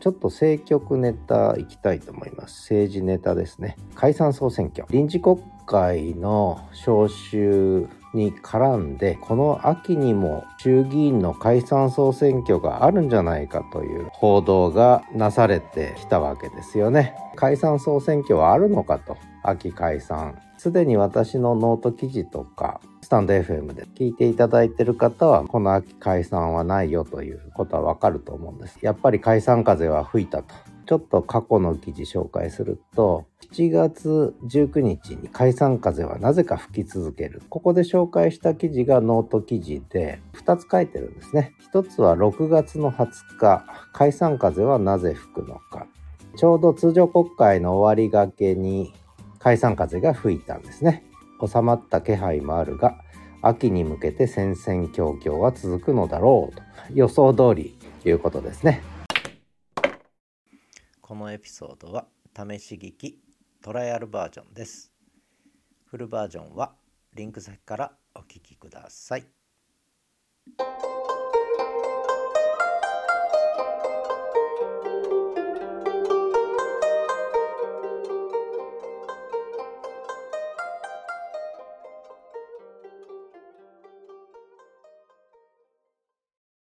ちょっと政局ネタいきたいと思います。政治ネタですね。解散総選挙。臨時国会の召集に絡んでこの秋にも衆議院の解散総選挙があるんじゃないかという報道がなされてきたわけですよね。解散総選挙はあるのかと秋解散。すでに私のノート記事とかスタンド FM で聞いていただいている方はこの秋解散はないよということはわかると思うんです。やっぱり解散風は吹いたと。ちょっと過去の記事紹介すると7月19日に解散風はなぜか吹き続ける。ここで紹介した記事がノート記事で2つ書いてるんですね。1つは6月の20日解散風はなぜ吹くのか。ちょうど通常国会の終わりがけに解散風が吹いたんですね。収まった気配もあるが秋に向けて戦々恐々は続くのだろうと。予想通りということですね。このエピソードは試し聞き。トライアルバージョンです。フルバージョンはリンク先からお聴きください。